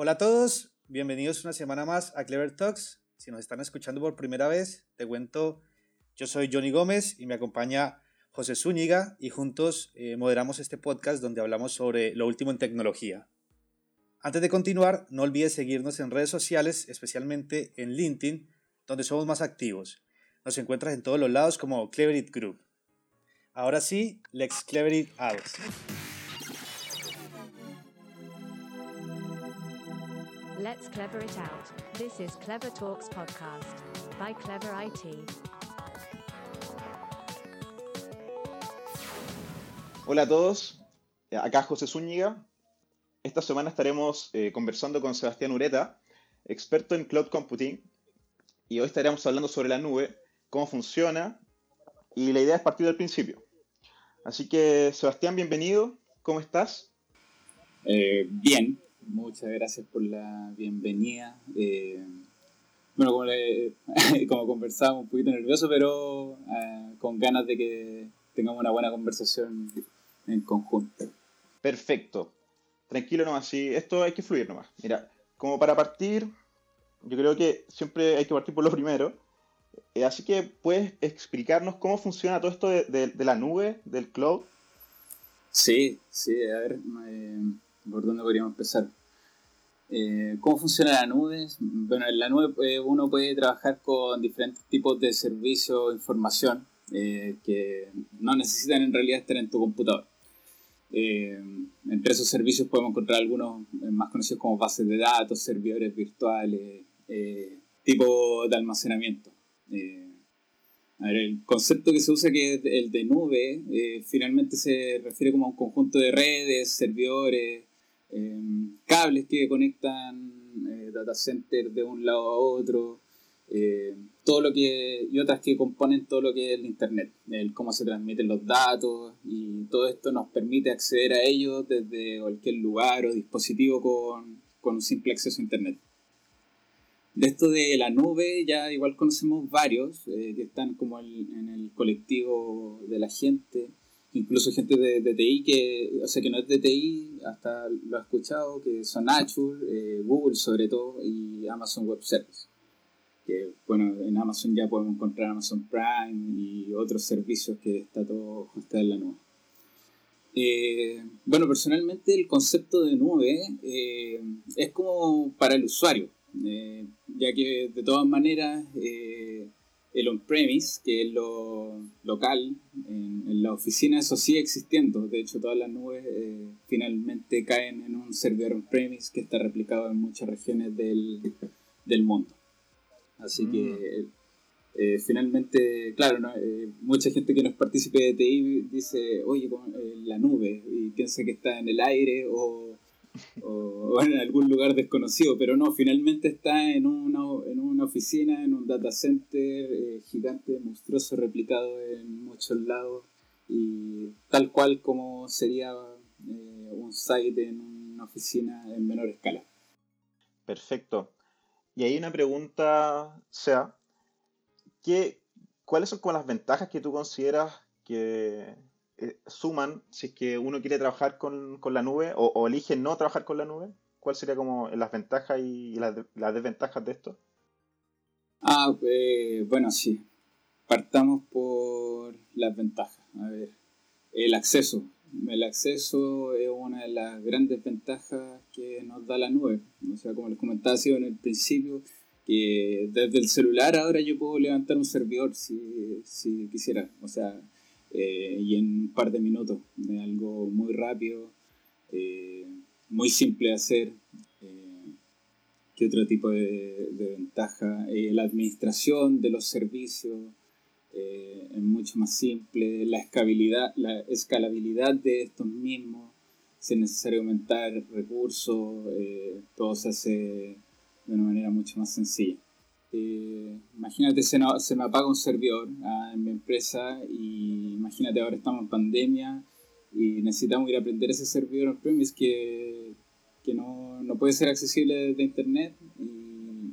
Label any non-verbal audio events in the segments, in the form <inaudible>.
Hola a todos, bienvenidos una semana más a Clever Talks. Si nos están escuchando por primera vez, te cuento, yo soy Johnny Gómez y me acompaña José Zúñiga y juntos eh, moderamos este podcast donde hablamos sobre lo último en tecnología. Antes de continuar, no olvides seguirnos en redes sociales, especialmente en LinkedIn, donde somos más activos. Nos encuentras en todos los lados como Cleverit Group. Ahora sí, let's Cleverit out. Let's clever it out. This is Clever Talks podcast by Clever IT. Hola a todos, acá José Zúñiga. Esta semana estaremos eh, conversando con Sebastián Ureta, experto en cloud computing, y hoy estaremos hablando sobre la nube, cómo funciona, y la idea es partir del principio. Así que, Sebastián, bienvenido, ¿cómo estás? Eh, bien, muchas gracias por la bienvenida. Eh, bueno, como, le, <laughs> como conversábamos, un poquito nervioso, pero eh, con ganas de que tengamos una buena conversación en conjunto. Perfecto. Tranquilo nomás, sí, esto hay que fluir nomás. Mira, como para partir, yo creo que siempre hay que partir por lo primero. Eh, así que, ¿puedes explicarnos cómo funciona todo esto de, de, la nube, del cloud? Sí, sí, a ver, ¿por dónde podríamos empezar? Eh, ¿Cómo funciona la nube? Bueno, en la nube eh, uno puede trabajar con diferentes tipos de servicios, información, eh, que no necesitan en realidad estar en tu computador. entre esos servicios podemos encontrar algunos más conocidos como bases de datos, servidores virtuales, tipo de almacenamiento. el concepto que se usa, que es el de nube, finalmente se refiere como a un conjunto de redes, servidores, Em, cables que conectan eh, data center de un lado a otro, eh, todo lo que y otras que componen todo lo que es el internet, el cómo se transmiten los datos y todo esto nos permite acceder a ellos desde cualquier lugar o dispositivo con, con un simple acceso a internet. De esto de la nube ya igual conocemos varios eh, que están como en el colectivo de la gente incluso gente de, TI que, o sea, que no es de TI, hasta lo ha escuchado, que son Azure, eh, Google sobre todo, y Amazon Web Service. Que, bueno, en Amazon ya podemos encontrar Amazon Prime y otros servicios que está todo justo en la nube. Eh, bueno, personalmente el concepto de nube eh, es como para el usuario, ya que de todas maneras el on-premise, que es lo local, en, la oficina, eso sigue existiendo. De hecho, todas las nubes eh, finalmente caen en un servidor on-premise que está replicado en muchas regiones del, mundo. Así que mm. eh, finalmente, claro, eh, mucha gente que no es partícipe de TI dice, oye, la nube, y piensa que está en el aire o o, en algún lugar desconocido, pero no, finalmente está en una, en una oficina, en un data center eh, gigante, monstruoso, replicado en muchos lados y tal cual como sería eh, un site en una oficina en menor escala. Perfecto. Y hay una pregunta, sea, ¿qué, ¿cuáles son como las ventajas que tú consideras que, eh, suman si es que uno quiere trabajar con, la nube o, elige no trabajar con la nube? ¿Cuáles serían como las ventajas y las, desventajas de esto? Ah, eh, bueno, sí. Partamos por las ventajas. A ver, el acceso. El acceso es una de las grandes ventajas que nos da la nube. O sea, como les comentaba en el principio, que desde el celular ahora yo puedo levantar un servidor si, si quisiera. O sea, eh, y en un par de minutos. Es algo muy rápido, eh, muy simple de hacer. Eh, ¿Qué otro tipo de, ventaja? la administración de los servicios es mucho más simple. La escalabilidad, la escalabilidad de estos mismos. Si es necesario aumentar recursos, todo se hace de una manera mucho más sencilla. Eh, imagínate, se, se, me apaga un servidor ah, en mi empresa y imagínate ahora estamos en pandemia y necesitamos ir a aprender ese servidor on-premise que, que no, no, puede ser accesible desde internet y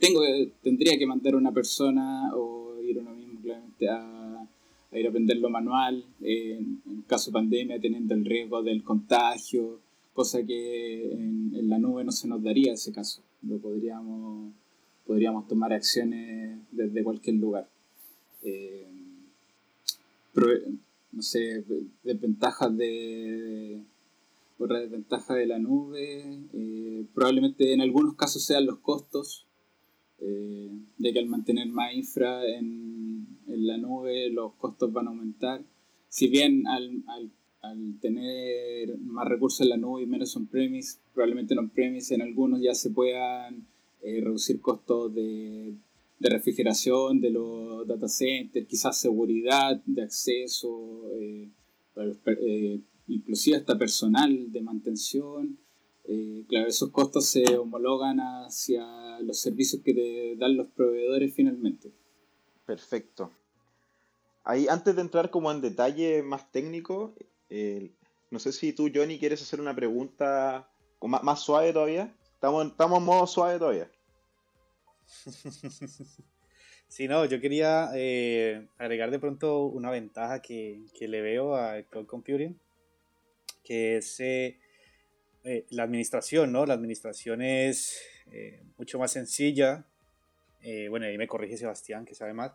tengo, tendría que mandar a una persona o ir uno mismo claramente a, a ir a aprenderlo manual en, en caso de pandemia teniendo el riesgo del contagio cosa que en, en, la nube no se nos daría ese caso. Lo podríamos, podríamos tomar acciones desde cualquier lugar. Eh, no sé, desventajas de, otra desventaja de la nube, eh, probablemente en algunos casos sean los costos, eh, ya que al mantener más infra en, la nube los costos van a aumentar. Si bien al, al tener más recursos en la nube y menos on-premise, probablemente en on-premise en algunos ya se puedan eh, reducir costos de, de, refrigeración de los data centers, quizás seguridad de acceso, eh, eh, inclusive hasta personal de mantención. Eh, claro, esos costos se homologan hacia los servicios que te dan los proveedores finalmente. Perfecto. Ahí, antes de entrar como en detalle más técnico, no sé si tú, Johnny, quieres hacer una pregunta más, más suave todavía. Estamos, estamos en modo suave todavía. <laughs> Sí, no, yo quería eh, agregar de pronto una ventaja que, que, le veo a Cloud Computing, que es eh, eh, la administración, ¿no? La administración es eh, mucho más sencilla. Eh, bueno, ahí me corrige Sebastián, que sabe más,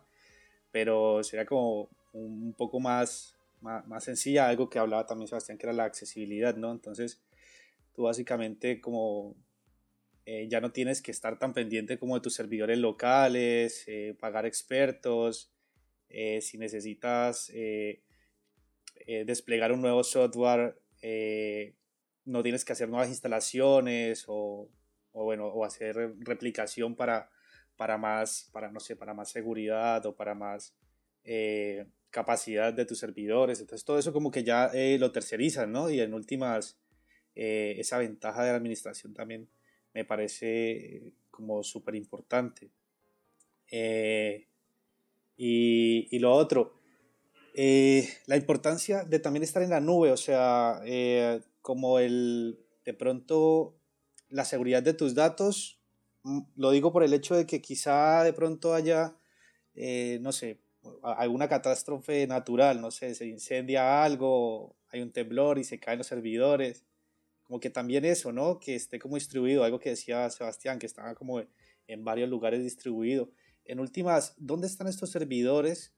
pero sería como un poco más, más, más sencilla, algo que hablaba también Sebastián, que era la accesibilidad, ¿no? Entonces, tú básicamente como eh, ya no tienes que estar tan pendiente como de tus servidores locales, eh, pagar expertos, eh, si necesitas desplegar un nuevo software, no tienes que hacer nuevas instalaciones o, bueno, o hacer replicación para, para, más, para, no sé, para más seguridad o para más capacidad de tus servidores. Entonces todo eso como que ya lo tercerizan, ¿no? Y en últimas, esa ventaja de la administración también me parece como súper importante. Eh, y, y, lo otro, eh, la importancia de también estar en la nube, o sea, eh, como el, de pronto, la seguridad de tus datos, mm, lo digo por el hecho de que quizá de pronto haya, no sé, alguna catástrofe natural, no sé, se incendia algo, hay un temblor y se caen los servidores como que también eso, ¿no? Que esté como distribuido, algo que decía Sebastián, que estaba como en varios lugares distribuido. En últimas, ¿dónde están estos servidores?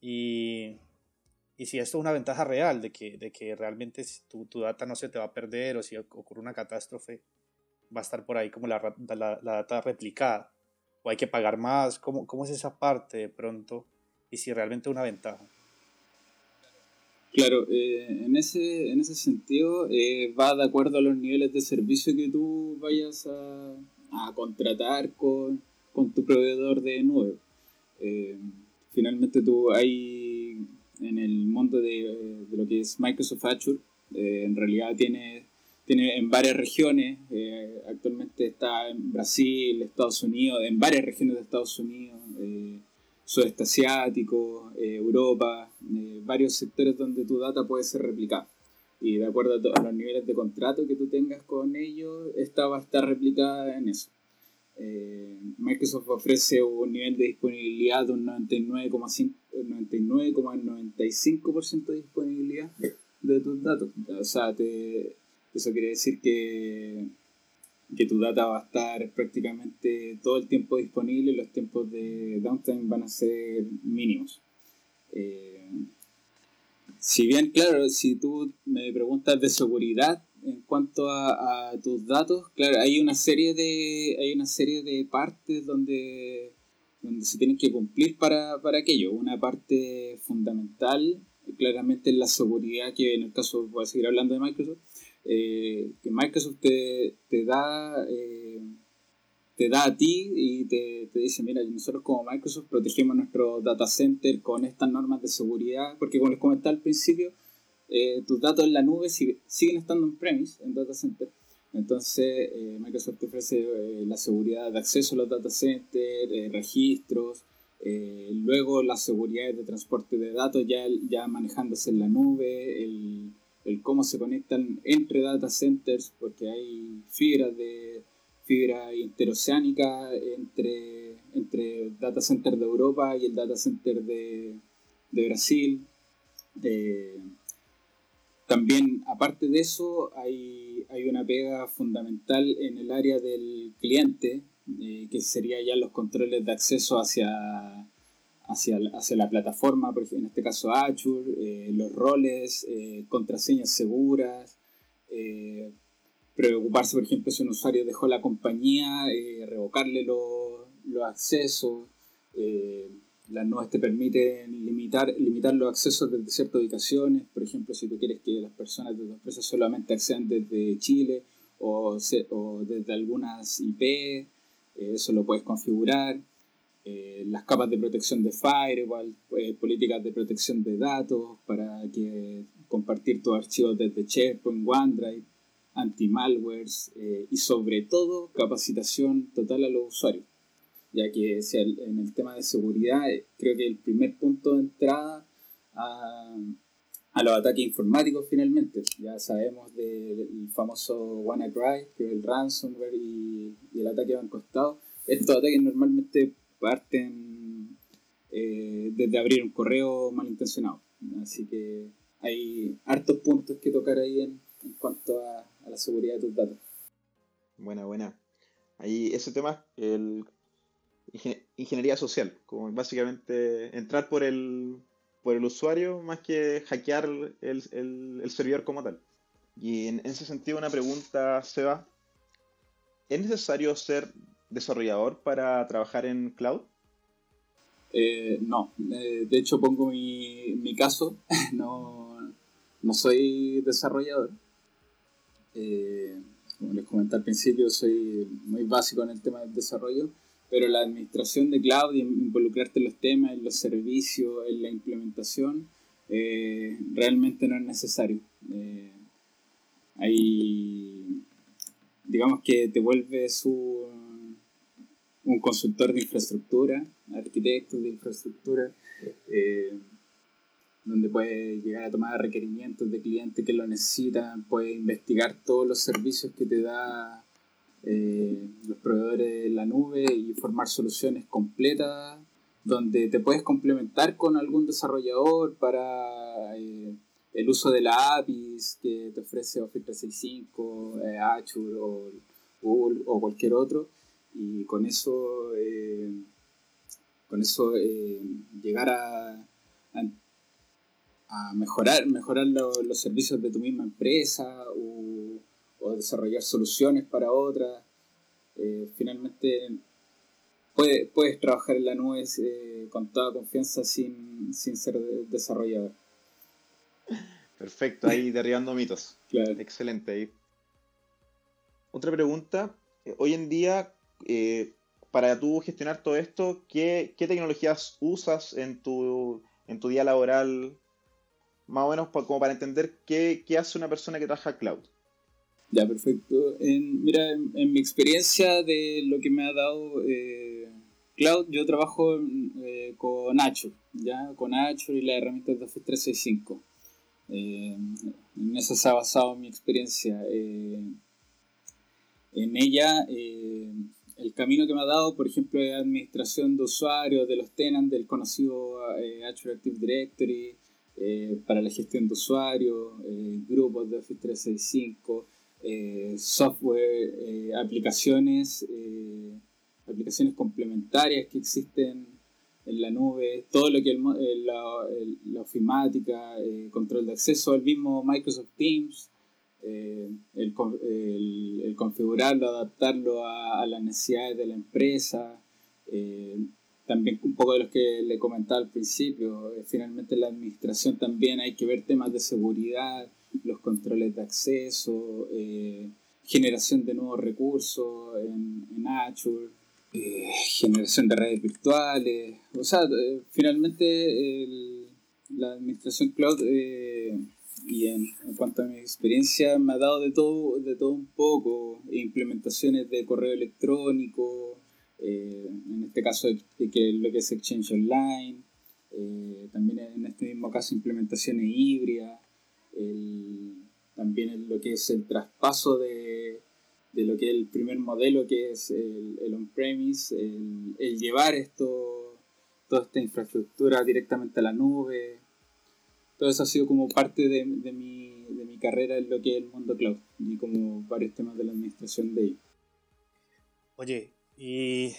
Y, y si esto es una ventaja real, de que, de que realmente tu, tu, data no se te va a perder o si ocurre una catástrofe, va a estar por ahí como la, la, la data replicada. O hay que pagar más, ¿Cómo, ¿cómo es esa parte de pronto? Y si realmente es una ventaja. Claro, eh, en, ese, en ese sentido eh, va de acuerdo a los niveles de servicio que tú vayas a, a contratar con, con, tu proveedor de nube. Eh, finalmente tú hay en el mundo de, de lo que es Microsoft Azure, eh, en realidad tiene, tiene en varias regiones, eh, actualmente está en Brasil, Estados Unidos, en varias regiones de Estados Unidos sudeste asiático, eh, Europa, eh, varios sectores donde tu data puede ser replicada. Y de acuerdo a, los niveles de contrato que tú tengas con ellos, esta va a estar replicada en eso. Eh, Microsoft ofrece un nivel de disponibilidad de un 99,95% de disponibilidad de tus datos. O sea, eso quiere decir que que tu data va a estar prácticamente todo el tiempo disponible y los tiempos de downtime van a ser mínimos. Eh, si bien, claro, si tú me preguntas de seguridad en cuanto a, a, tus datos, claro, hay una serie de, hay una serie de partes donde, donde se tienen que cumplir para, para aquello. Una parte fundamental, claramente, es la seguridad, que en el caso, voy a seguir hablando de Microsoft, eh, que Microsoft te, te da eh, te da a ti y te, te, dice, mira, nosotros como Microsoft protegemos nuestro data center con estas normas de seguridad, porque como les comentaba al principio, eh, tus datos en la nube siguen estando en premise, en data center. Entonces, Microsoft te ofrece la seguridad de acceso a los data centers, registros, luego las seguridades de transporte de datos ya, ya manejándose en la nube, el cómo se conectan entre data centers, porque hay fibras de fibra interoceánica entre, entre data center de Europa y el data center de, de Brasil. Eh, también, aparte de eso, hay, hay una pega fundamental en el área del cliente, eh, que sería ya los controles de acceso hacia, hacia, hacia la plataforma, en este caso Azure, eh, los roles, eh, contraseñas seguras, preocuparse, por ejemplo, si un usuario dejó la compañía, revocarle los accesos. las nuevas te permiten limitar, limitar los accesos desde ciertas ubicaciones. Por ejemplo, si tú quieres que las personas de tu empresa solamente accedan desde Chile o, desde algunas IP, eh, eso lo puedes configurar. Eh, las capas de protección de Firewall, eh, políticas de protección de datos para que compartir tus archivos desde SharePoint, OneDrive, anti-malwares y sobre todo capacitación total a los usuarios. Ya que en el tema de seguridad creo que el primer punto de entrada a, a los ataques informáticos finalmente. Ya sabemos del famoso WannaCry, que es el ransomware y, el ataque Banco Estado. Estos ataques normalmente parten eh, desde abrir un correo malintencionado. Así que hay hartos puntos que tocar ahí en, cuanto a, la seguridad de tus datos. Buena, buena. Ahí ese tema, el ingeniería social, como básicamente entrar por el por el usuario más que hackear el, el, servidor como tal. Y en ese sentido una pregunta, Seba. ¿Es necesario ser desarrollador para trabajar en cloud? Eh, no, eh, de hecho pongo mi, mi caso, <laughs> no, no, soy desarrollador. Eh, como les comenté al principio, soy muy básico en el tema del desarrollo pero la administración de cloud y involucrarte en los temas, en los servicios, en la implementación, eh, realmente no es necesario. Hay, digamos que te vuelves un, un consultor de infraestructura, arquitecto de infraestructura, eh, donde puedes llegar a tomar requerimientos de clientes que lo necesitan, puedes investigar todos los servicios que te da eh, los proveedores de la nube y formar soluciones completas donde te puedes complementar con algún desarrollador para eh, el uso de la APIs que te ofrece Office 365, eh, Azure o Google o cualquier otro y con eso con eso llegar a, a, mejorar mejorar los servicios de tu misma empresa o o desarrollar soluciones para otras. Eh, finalmente puedes, puedes trabajar en la nube eh, con toda confianza sin, ser desarrollador. Perfecto, ahí derribando mitos. Excelente. Otra pregunta. Eh, hoy en día, para tú gestionar todo esto, ¿qué, tecnologías usas en tu, día laboral? Más o menos como para entender qué, hace una persona que trabaja cloud. Ya, perfecto. Mira, en, mi experiencia de lo que me ha dado eh, Cloud, yo trabajo eh, con Azure, ¿ya? Con Azure y las herramientas de Office 365. Eh, en eso se ha basado mi experiencia. en ella, el camino que me ha dado, por ejemplo, es administración de usuarios, de los tenants, del conocido Azure Active Directory, para la gestión de usuarios, grupos de Office 365 eh, software, eh, aplicaciones, eh, aplicaciones complementarias que existen en la nube, todo lo que es la, la, ofimática, control de acceso al mismo Microsoft Teams, el, el, configurarlo, adaptarlo a, las necesidades de la empresa, también un poco de lo que le comentaba al principio, finalmente la administración también hay que ver temas de seguridad, los controles de acceso, eh, generación de nuevos recursos en, Azure, eh, generación de redes virtuales. O sea, eh, finalmente la administración cloud y en, cuanto a mi experiencia me ha dado de todo, de todo un poco, implementaciones de correo electrónico, en este caso que lo que es Exchange Online, también en este mismo caso implementaciones híbridas, también lo que es el traspaso de, de, lo que es el primer modelo, que es el, el on-premise, el, el, llevar esto, toda esta infraestructura directamente a la nube. Todo eso ha sido como parte de, de, mi, de mi carrera en lo que es el mundo cloud y como varios temas de la administración de ello. Oye, y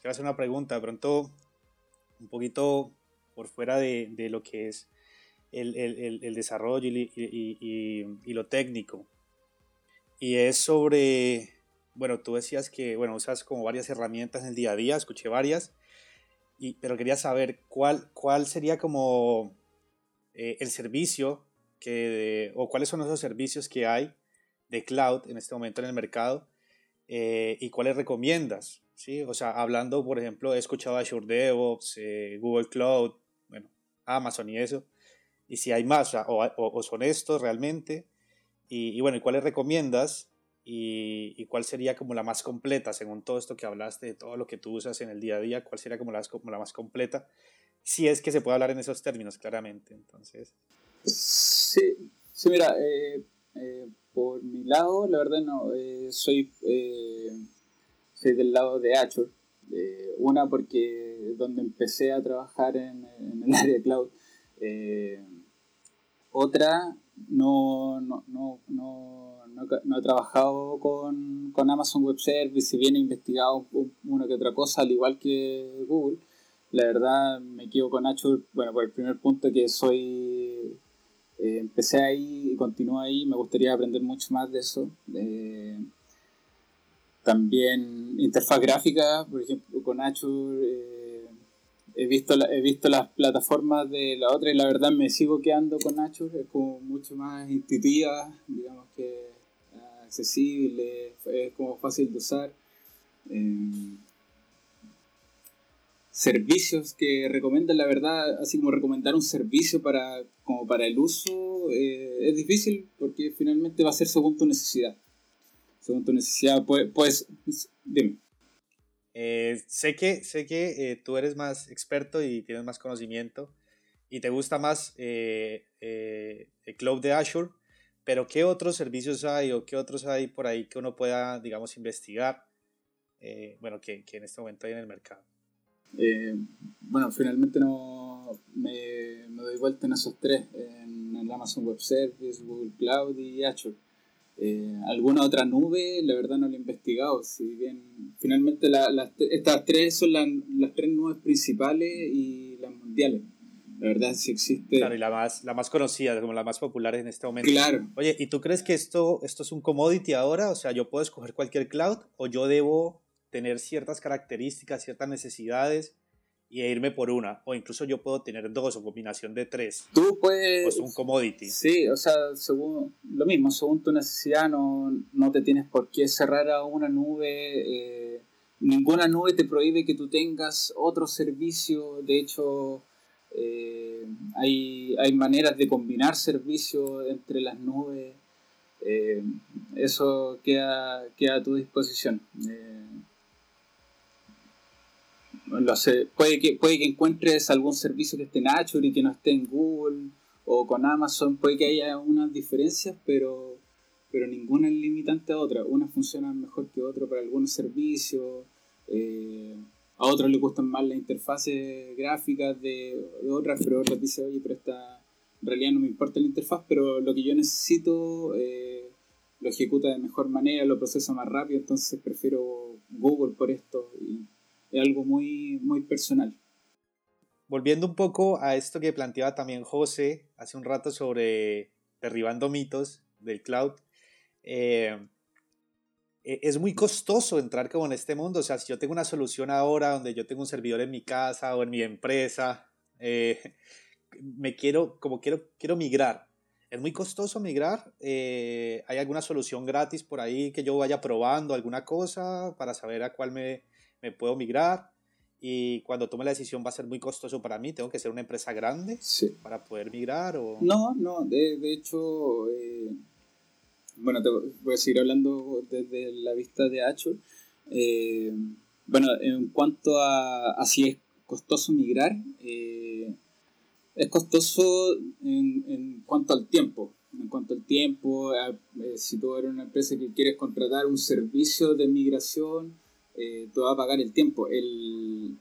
quiero hacer una pregunta, pronto un poquito por fuera de, de lo que es el, el, el desarrollo y, y, y, lo técnico. Y es sobre, bueno, tú decías que, bueno, usas como varias herramientas en el día a día, escuché varias, y, pero quería saber cuál, cuál sería como eh, el servicio que, o cuáles son esos servicios que hay de cloud en este momento en el mercado eh, y cuáles recomiendas. ¿sí? O sea, hablando, por ejemplo, he escuchado Azure DevOps, eh, Google Cloud, bueno, Amazon y eso. Y si hay más, o, o, son estos realmente. Y, bueno, ¿y cuáles recomiendas? Y, y, cuál sería como la más completa, según todo esto que hablaste, de todo lo que tú usas en el día a día, cuál sería como la, como la más completa si es que se puede hablar en esos términos, claramente. Entonces. Sí, sí mira, eh, eh, por mi lado, la verdad no, eh, soy, soy del lado de Azure. una porque donde empecé a trabajar en, en el <laughs> área de cloud. otra, no, no, no, no, no, he trabajado con, con Amazon Web Service, si bien he investigado una que otra cosa, al igual que Google la verdad me quedo con Nacho, bueno, por el primer punto que soy, eh, empecé ahí y continúo ahí, me gustaría aprender mucho más de eso. También interfaz gráfica, por ejemplo, con Nacho eh, he, visto he visto las plataformas de la otra y la verdad me sigo quedando con Nacho, es como mucho más intuitiva, digamos que accesible, es como fácil de usar. Eh, servicios que recomiendan, la verdad, así como recomendar un servicio para, como para el uso, eh, es difícil porque finalmente va a ser según tu necesidad. Según tu necesidad, pues, dime. Eh, sé que, sé que eh, tú eres más experto y tienes más conocimiento y te gusta más el cloud de Azure, pero ¿qué otros servicios hay o qué otros hay por ahí que uno pueda, digamos, investigar? bueno, que, que en este momento hay en el mercado. Eh, bueno, finalmente no me, me, doy vuelta en esos tres, en el Amazon Web Service, Google Cloud y Azure. Eh, alguna otra nube, la verdad no lo he investigado, si bien finalmente la, la, estas tres son la, las tres nubes principales y las mundiales. La verdad sí existe. Claro, y la más, la más conocida, como la más popular en este momento. Claro. Oye, ¿y tú crees que esto, esto es un commodity ahora? O sea, yo puedo escoger cualquier cloud o yo debo tener ciertas características, ciertas necesidades y irme por una. O incluso yo puedo tener dos o combinación de tres. Tú puedes... Pues un commodity. Sí, o sea, según lo mismo, según tu necesidad no, no te tienes por qué cerrar a una nube. Eh, ninguna nube te prohíbe que tú tengas otro servicio. De hecho, eh, hay, hay maneras de combinar servicios entre las nubes. Eh, eso queda, queda a tu disposición. Lo sé, puede que, puede que encuentres algún servicio que esté en Azure y que no esté en Google o con Amazon, puede que haya unas diferencias, pero, pero ninguna es limitante a otra. Una funciona mejor que otra para algunos servicios, eh, a otros les gustan más las interfaces gráficas de, de, otras, pero otras dicen, oye, pero esta, en realidad no me importa la interfaz, pero lo que yo necesito eh, lo ejecuta de mejor manera, lo procesa más rápido, entonces prefiero Google por esto. Y, algo muy, muy personal. Volviendo un poco a esto que planteaba también José hace un rato sobre derribando mitos del cloud, eh, e-, es muy costoso entrar como en este mundo. O sea, si yo tengo una solución ahora donde yo tengo un servidor en mi casa o en mi empresa, eh, <laughs> me quiero, como quiero, quiero migrar. Es muy costoso migrar. Eh, ¿Hay alguna solución gratis por ahí que yo vaya probando alguna cosa para saber a cuál me, me puedo migrar y cuando tome la decisión va a ser muy costoso para mí, tengo que ser una empresa grande sí. para poder migrar o... No, no, de, de hecho, eh, bueno, te voy a seguir hablando desde la vista de Azure. Eh, bueno, en cuanto a, a, si es costoso migrar, eh, es costoso en, en, cuanto al tiempo. En cuanto al tiempo, a, eh, si tú eres una empresa que quieres contratar un servicio de migración, eh, te va a pagar el tiempo. El,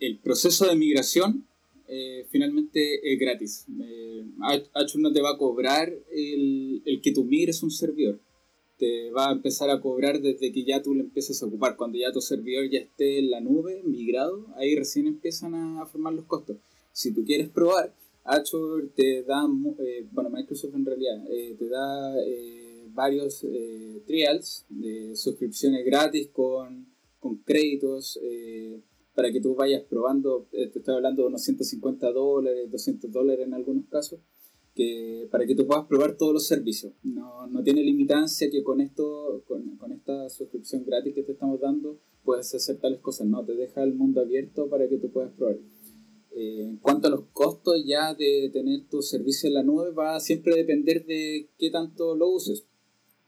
el proceso de migración eh, finalmente es gratis. Eh, no te va a cobrar el, el, que tú migres un servidor. Te va a empezar a cobrar desde que ya tú lo empieces a ocupar. Cuando ya tu servidor ya esté en la nube, migrado, ahí recién empiezan a formar los costos. Si tú quieres probar, Azure te da, eh, bueno, Microsoft en realidad, eh, te da eh, varios trials de suscripciones gratis con, con créditos para que tú vayas probando, te estoy hablando de unos 150 dólares, 200 dólares en algunos casos, que, para que tú puedas probar todos los servicios. No, no tiene limitancia que con esto, con, con, esta suscripción gratis que te estamos dando, puedes hacer tales cosas. No, te deja el mundo abierto para que tú puedas probar. Eh, en cuanto a los costos ya de tener tu servicio en la nube, va a siempre depender de qué tanto lo uses.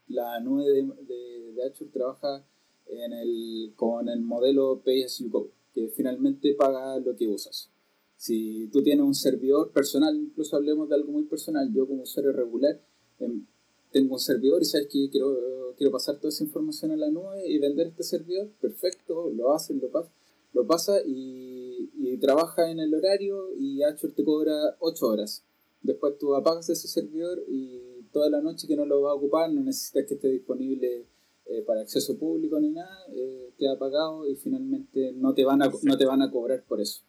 La nube de, de, de Azure trabaja en el, con el modelo Pay as you go, que finalmente paga lo que usas. Si tú tienes un servidor personal, incluso hablemos de algo muy personal, yo como usuario regular em, tengo un servidor y sabes que quiero, quiero pasar toda esa información a la nube y vender este servidor, perfecto, lo haces, lo pasas lo pasa y, y, trabaja en el horario y Azure te cobra 8 horas. Después tú apagas ese servidor y toda la noche que no lo va a ocupar, no necesitas que esté disponible eh, para acceso público ni nada, eh, queda apagado y finalmente no te van a, no te van a cobrar por eso.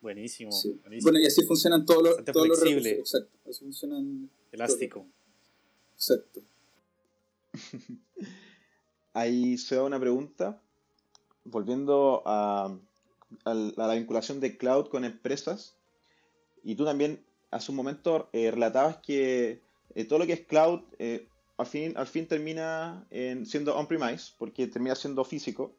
Buenísimo, Bueno, y así funcionan todos los, todos los recursos. Exacto, así funcionan. Elástico. Exacto. <laughs> Ahí se da una pregunta volviendo a, la vinculación de cloud con empresas, y tú también hace un momento eh, relatabas que eh, todo lo que es cloud eh, al, fin, al fin termina siendo on-premise, porque termina siendo físico.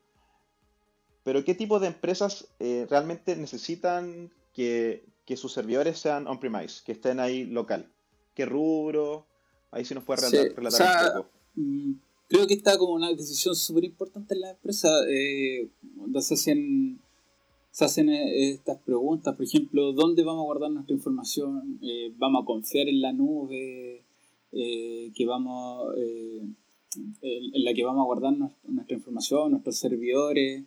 Pero ¿qué tipo de empresas realmente necesitan que, sus servidores sean on-premise, que estén ahí local? ¿Qué rubro? Ahí sí nos puede relatar, un poco. Mm, creo que está como una decisión súper importante en la empresa, eh, donde se hacen, se hacen eh, estas preguntas, por ejemplo, ¿dónde vamos a guardar nuestra información? Eh, ¿Vamos a confiar en la nube? que vamos, en la que vamos a guardar nuestra, información, nuestros servidores?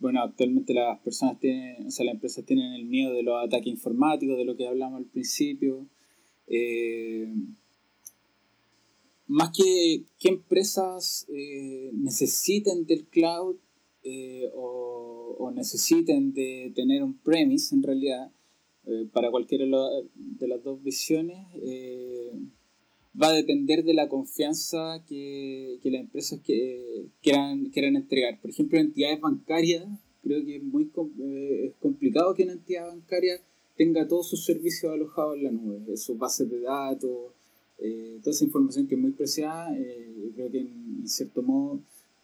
bueno, actualmente las personas tienen, o sea, las empresas tienen el miedo de los ataques informáticos, de lo que hablamos al principio más que qué empresas eh, necesiten del cloud eh, o, necesiten de tener un premise en realidad eh, para cualquiera de las dos visiones va a depender de la confianza que, las empresas que, quieran, quieran entregar. Por ejemplo, entidades bancarias, creo que es muy es complicado que una entidad bancaria tenga todos sus servicios alojados en la nube, sus bases de datos, eh, toda esa información que es muy preciada, eh, creo que en, cierto modo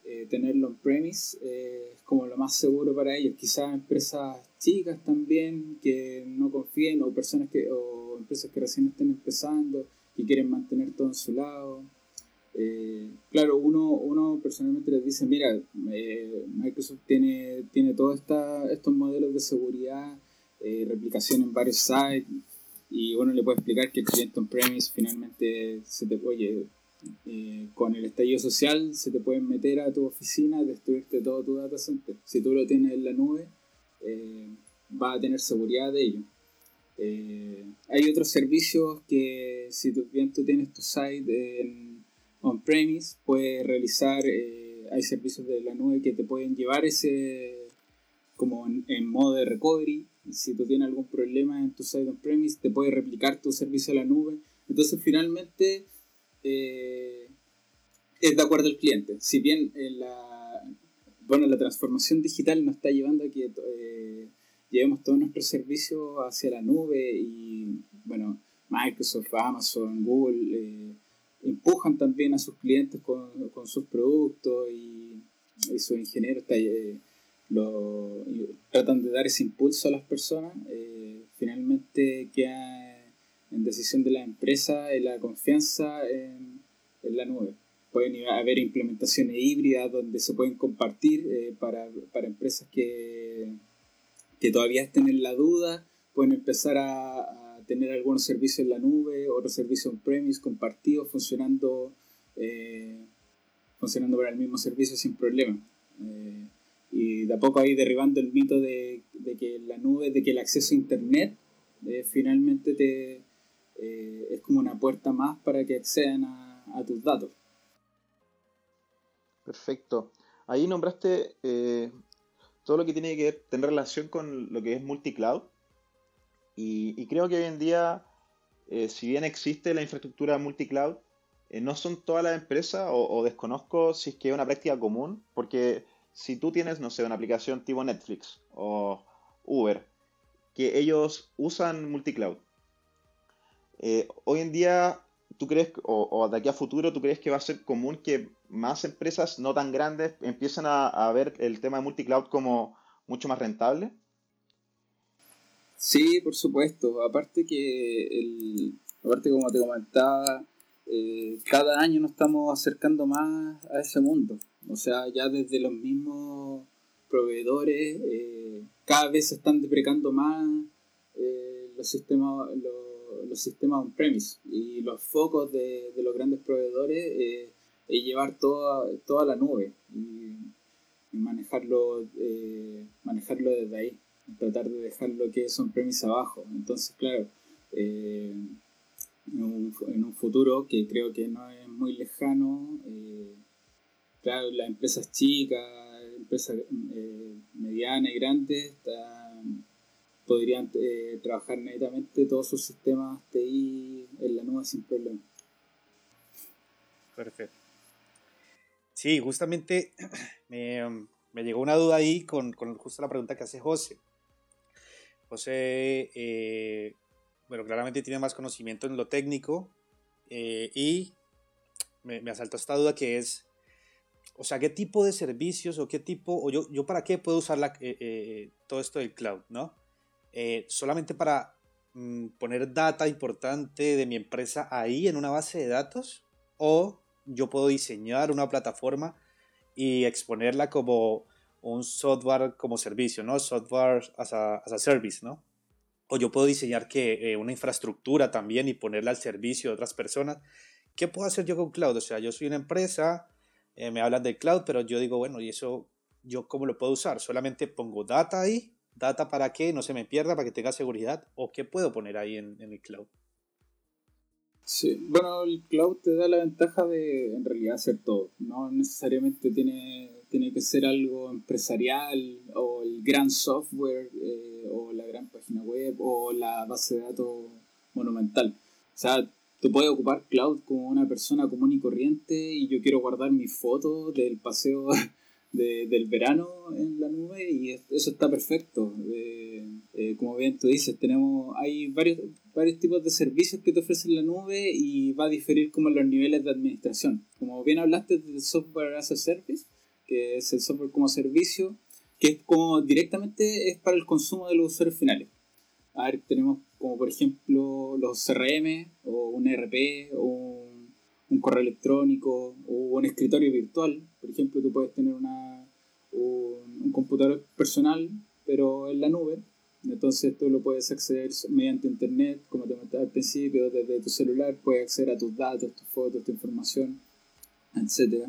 eh, tenerlo en premise es como lo más seguro para ellos. Quizás empresas chicas también que no confíen o personas que o empresas que recién estén empezando y quieren mantener todo en su lado. claro, uno, uno personalmente les dice, mira, Microsoft tiene, tiene todos estos modelos de seguridad, replicación en varios sites, y uno le puede explicar que el cliente on-premise finalmente se te oye, eh, con el estallido social se te pueden meter a tu oficina y destruirte todo tu data center. Si tú lo tienes en la nube, eh, vas a tener seguridad de ello. Eh, hay otros servicios que si tú, bien tú tienes tu site on-premise, puedes realizar, hay servicios de la nube que te pueden llevar ese como en modo de recovery si tú tienes algún problema en tu site on-premise, te puede replicar tu servicio a la nube. Entonces, finalmente, eh, es de acuerdo al cliente. Si bien la, bueno, la transformación digital nos está llevando a que eh, llevemos todos nuestros servicios hacia la nube y, bueno, Microsoft, Amazon, Google eh, empujan también a sus clientes con, con sus productos y, sus ingenieros tratan de dar ese impulso a las personas, eh, finalmente queda en decisión de la empresa la confianza en, la nube. Pueden haber implementaciones híbridas donde se pueden compartir eh, para, empresas que, que todavía estén en la duda, pueden empezar a, tener algunos servicios en la nube, otros servicios on-premise compartidos, funcionando, eh, funcionando para el mismo servicio sin problema. y de a poco ahí derribando el mito de, que la nube, de que el acceso a Internet eh, finalmente te, eh, es como una puerta más para que accedan a, tus datos. Perfecto. Ahí nombraste eh, todo lo que tiene que tener relación con lo que es multicloud. Y, y creo que hoy en día, si bien existe la infraestructura multicloud, no son todas las empresas, o, o, desconozco si es que es una práctica común, porque si tú tienes, no sé, una aplicación tipo Netflix o Uber, que ellos usan multicloud, eh, hoy en día, ¿tú crees, o, de aquí a futuro, tú crees que va a ser común que más empresas no tan grandes empiecen a, ver el tema de multicloud como mucho más rentable? Sí, por supuesto. Aparte que, el, aparte como te comentaba, eh, cada año nos estamos acercando más a ese mundo. O sea, ya desde los mismos proveedores, eh, cada vez se están deprecando más los sistemas los, los sistemas on-premise y los focos de, de los grandes proveedores eh, es llevar toda, toda la nube y, manejarlo, manejarlo desde ahí, tratar de dejar lo que es on-premise abajo. Entonces, claro, en un, en, un, futuro que creo que no es muy lejano, claro, las empresas chicas, empresas eh, medianas y grandes podrían eh, trabajar netamente todos sus sistemas TI en la nube sin problema. Perfecto. Sí, justamente <clears throat> me, llegó una duda ahí con, justo la pregunta que hace José. José, eh, bueno, claramente tiene más conocimiento en lo técnico y me, me asaltó esta duda que es o sea, qué tipo de servicios o qué tipo, o yo, yo para qué puedo usar la, eh, eh, todo esto del cloud, ¿no? Eh, solamente para mm, poner data importante de mi empresa ahí en una base de datos, o yo puedo diseñar una plataforma y exponerla como un software como servicio, ¿no? Software as a, as service, ¿no? O yo puedo diseñar que una infraestructura también y ponerla al servicio de otras personas. ¿Qué puedo hacer yo con cloud? O sea, yo soy una empresa, eh, me hablan del cloud, pero yo digo, bueno, ¿y eso yo cómo lo puedo usar? ¿Solamente pongo data ahí? ¿Data para qué? ¿No se me pierda? ¿Para que tenga seguridad? ¿O qué puedo poner ahí en, el cloud? Sí, bueno, el cloud te da la ventaja de en realidad hacer todo. No necesariamente tiene, tiene que ser algo empresarial o el gran software eh, o la gran página web o la base de datos monumental. O sea, tú puedes ocupar cloud como una persona común y corriente y yo quiero guardar mis fotos del paseo del verano en la nube y eso está perfecto. Eh, eh, como bien tú dices, tenemos hay varios, varios tipos de servicios que te ofrecen la nube y va a diferir como los niveles de administración. Como bien hablaste del software as a service, que es el software como servicio, que es como directamente es para el consumo de los usuarios finales. A ver, tenemos como por ejemplo los CRM o un ERP o un, correo electrónico o un escritorio virtual. Por ejemplo, tú puedes tener una, un, computador personal, pero en la nube. Entonces tú lo puedes acceder mediante internet, como te comentaba al principio, desde tu celular puedes acceder a tus datos, tus fotos, tu información, etc.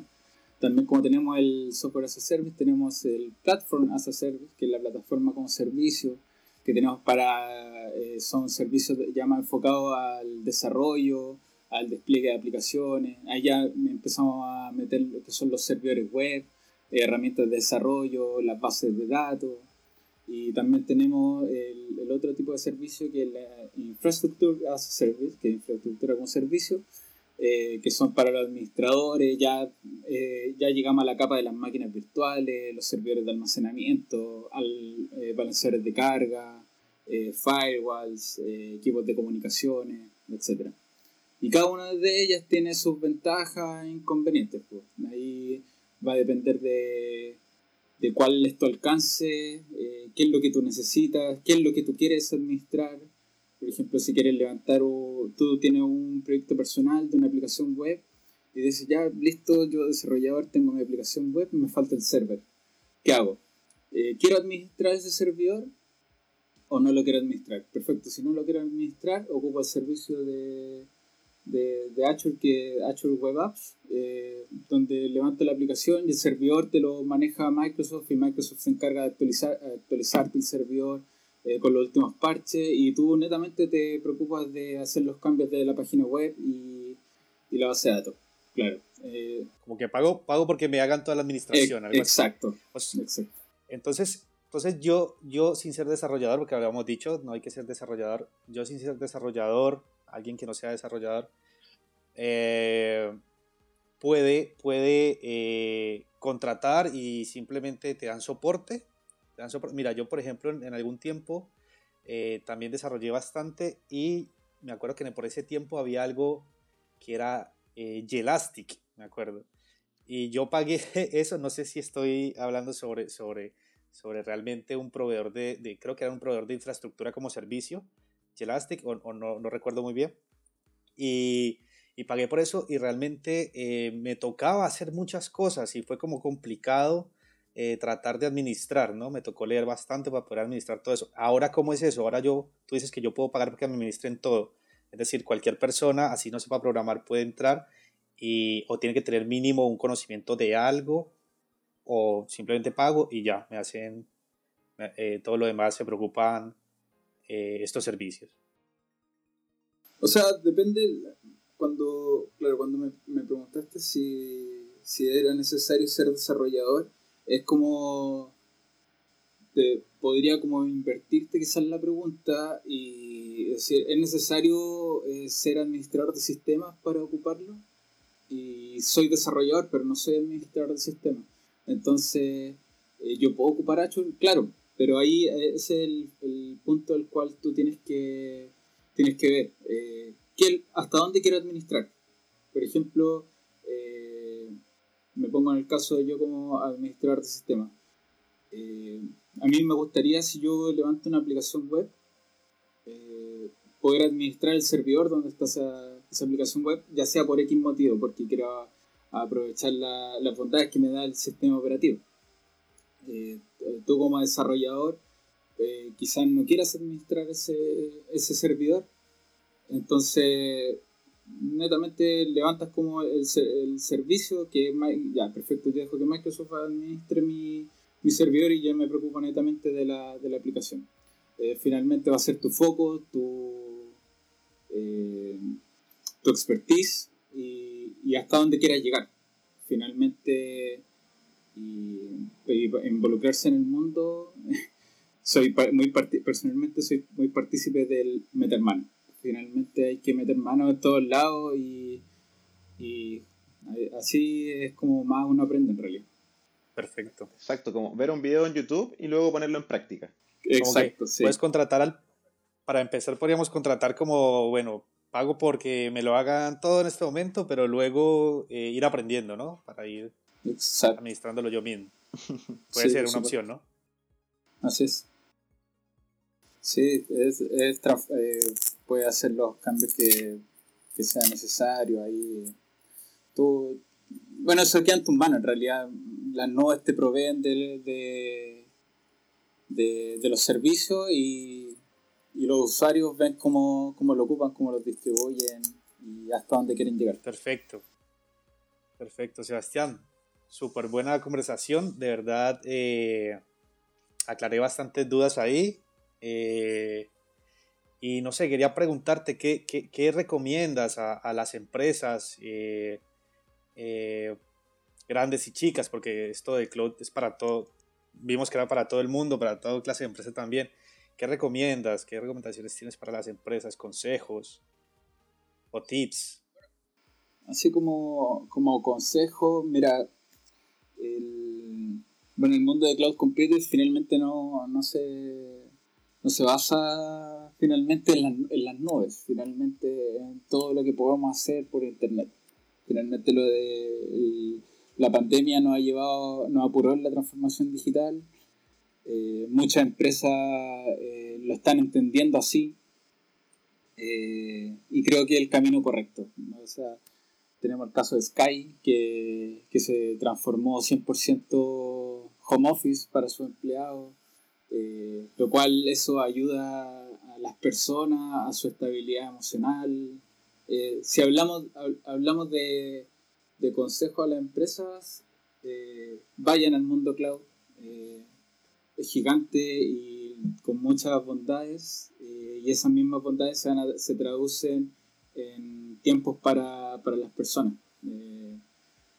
También como tenemos el software as a service, tenemos el platform as a service, que es la plataforma como servicio, que tenemos para, eh, son servicios ya más enfocados al desarrollo, al despliegue de aplicaciones. Ya empezamos a meter lo que son los servidores web, eh, herramientas de desarrollo, las bases de datos. Y también tenemos el, otro tipo de servicio que es la Infrastructure as a Service, que es infraestructura como servicio, eh, que son para los administradores, ya, eh, ya llegamos a la capa de las máquinas virtuales, los servidores de almacenamiento, al, balanceadores de carga, firewalls, equipos de comunicaciones, etc. Y cada una de ellas tiene sus ventajas e inconvenientes. Pues. Ahí va a depender de, de cuál es tu alcance, qué es lo que tú necesitas, qué es lo que tú quieres administrar por ejemplo, si quieres levantar o tú tienes un proyecto personal de una aplicación web y dices, ya, listo, yo desarrollador tengo mi aplicación web, me falta el server. ¿Qué hago? Eh, ¿Quiero administrar ese servidor o no lo quiero administrar? Perfecto, si no lo quiero administrar, ocupo el servicio de, de, de Azure, que Azure Web Apps, eh, donde levanta la aplicación y el servidor te lo maneja Microsoft y Microsoft se encarga de actualizar, actualizarte el servidor eh, con los últimos parches y tú netamente te preocupas de hacer los cambios de la página web y, y la base de datos. Claro. Eh, Como que pago, pago porque me hagan toda la administración. algo así. exacto, Pues, exacto. entonces, entonces yo, yo sin ser desarrollador, porque habíamos dicho, no hay que ser desarrollador, yo sin ser desarrollador, alguien que no sea desarrollador, eh, puede, puede eh, contratar y simplemente te dan soporte. te dan Mira, yo por ejemplo en, algún tiempo eh, también desarrollé bastante y me acuerdo que por ese tiempo había algo que era Yelastic, me acuerdo. Y yo pagué <laughs> eso, no sé si estoy hablando sobre, sobre, sobre realmente un proveedor de- creo que era un proveedor de infraestructura como servicio, Yelastic, o, no, no recuerdo muy bien. Y, y pagué por eso y realmente eh, me tocaba hacer muchas cosas y fue como complicado eh, tratar de administrar, ¿no? Me tocó leer bastante para poder administrar todo eso. Ahora, ¿cómo es eso? Ahora yo, tú dices que yo puedo pagar porque me administren todo. Es decir, cualquier persona, así no sepa programar, puede entrar y o tiene que tener mínimo un conocimiento de algo o simplemente pago y ya, me hacen eh, todo lo demás, se preocupan eh, estos servicios. O sea, depende. Cuando, claro, cuando me, preguntaste si, si era necesario ser desarrollador, es como. Te podría como invertirte quizás la pregunta y ¿es necesario eh, ser administrador de sistemas para ocuparlo? Y soy desarrollador, pero no soy administrador de sistemas. Entonces, eh, yo puedo ocupar Azure, claro, pero ahí eh, ese es el, punto al cual tú tienes que tienes que ver eh, hasta dónde quiero administrar. Por ejemplo, eh, me pongo en el caso de yo como administrador de sistemas. Eh, a mí me gustaría, si yo levanto una aplicación web, eh, poder administrar el servidor donde está esa, esa aplicación web, ya sea por X motivo, porque quiero aprovechar la- las bondades que me da el sistema operativo. Eh, tú como desarrollador eh, quizás no quieras administrar ese, ese servidor, entonces netamente levantas como el, el servicio que ya perfecto, yo dejo que Microsoft administre mi, mi servidor y yo me preocupo netamente de la, de la aplicación. Eh, finalmente va a ser tu foco, tu, eh, tu expertise y, y hasta dónde quieras llegar. Finalmente, y, y involucrarse en el mundo <laughs> soy muy personalmente soy muy partícipe del meter mano. Finalmente hay que meter mano en todos lados y, y así es como más uno aprende en realidad. Perfecto. Exacto, como ver un video en YouTube y luego ponerlo en práctica. Exacto, sí. Puedes contratar al. Para empezar, podríamos contratar como, bueno, pago porque me lo hagan todo en este momento, pero luego eh, ir aprendiendo, ¿no? Para ir Exacto. administrándolo yo mismo. <laughs> Puede Sí, ser una opción, ¿no? Así es. Sí, es, es eh, puede hacer los cambios que, que sea necesario. Ahí, tú, bueno, eso queda en tus manos. En realidad, las nodes te proveen de, de, de, de los servicios y, y los usuarios ven cómo, cómo lo ocupan, cómo los distribuyen y hasta dónde quieren llegar. Perfecto. Perfecto, Sebastián. Súper buena conversación. De verdad, eh, aclaré bastantes dudas ahí. Eh, y no sé, quería preguntarte qué, qué- recomiendas a, a las empresas eh, grandes y chicas, porque esto de cloud es para todo. Vimos que era para todo el mundo, para toda clase de empresa también. ¿Qué recomiendas? ¿Qué recomendaciones tienes para las empresas? ¿Consejos o tips? Así como, como consejo, mira, el, bueno, el mundo de cloud computing finalmente no, no, se, no se basa finalmente en, las- en las nubes, finalmente en todo lo que podemos hacer por internet. Finalmente lo de la pandemia nos ha llevado, nos apuró en la transformación digital. Eh, muchas empresas eh, lo están entendiendo así. Eh, y creo que es el camino correcto. Tenemos el caso de Sky, que, que se transformó 100% home office para sus empleados, eh, lo cual eso ayuda a las personas, a su estabilidad emocional, eh, si hablamos, hablamos de, de consejo a las empresas, eh, vayan al mundo cloud. Eh, es gigante y con muchas bondades y esas mismas bondades se, se traducen en tiempos para, para las personas, en,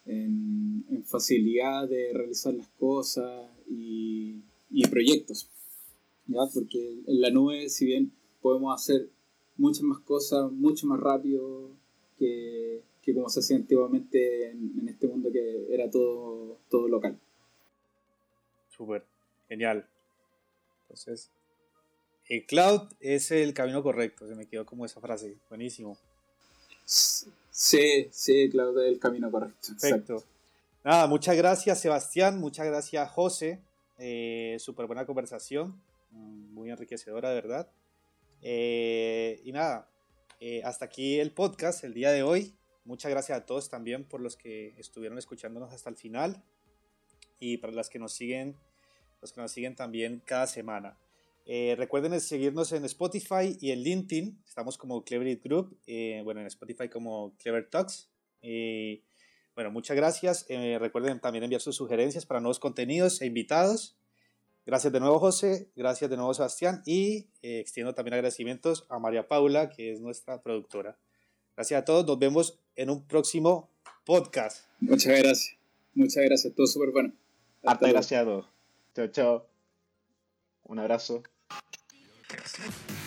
en, facilidad de realizar las cosas y, y proyectos. ¿ya? Porque en la nube, si bien podemos hacer muchas más cosas, mucho más rápido que, que como se hacía antiguamente en, este mundo que era todo, todo local. Súper, genial. Entonces, el cloud es el camino correcto, se me quedó como esa frase, buenísimo. Sí, sí, cloud es el camino correcto. Perfecto. Nada, muchas gracias Sebastián, muchas gracias José, eh, súper buena conversación, mm, muy enriquecedora de verdad. Eh, y nada, eh, hasta aquí el podcast el día de hoy. Muchas gracias a todos también por los que estuvieron escuchándonos hasta el final y para las que nos siguen, los que nos siguen también cada semana. Eh, recuerden seguirnos en Spotify y en LinkedIn. Estamos como Clever Group, bueno, en Spotify como Clever Talks. bueno, muchas gracias. recuerden también enviar sus sugerencias para nuevos contenidos e invitados. Gracias de nuevo, José. Gracias de nuevo, Sebastián. Y eh, extiendo también agradecimientos a María Paula, que es nuestra productora. Gracias a todos. Nos vemos en un próximo podcast. Muchas gracias. Muchas gracias. Todo súper bueno. Hasta gracias a todos. Chao, chao. Un abrazo. Yes.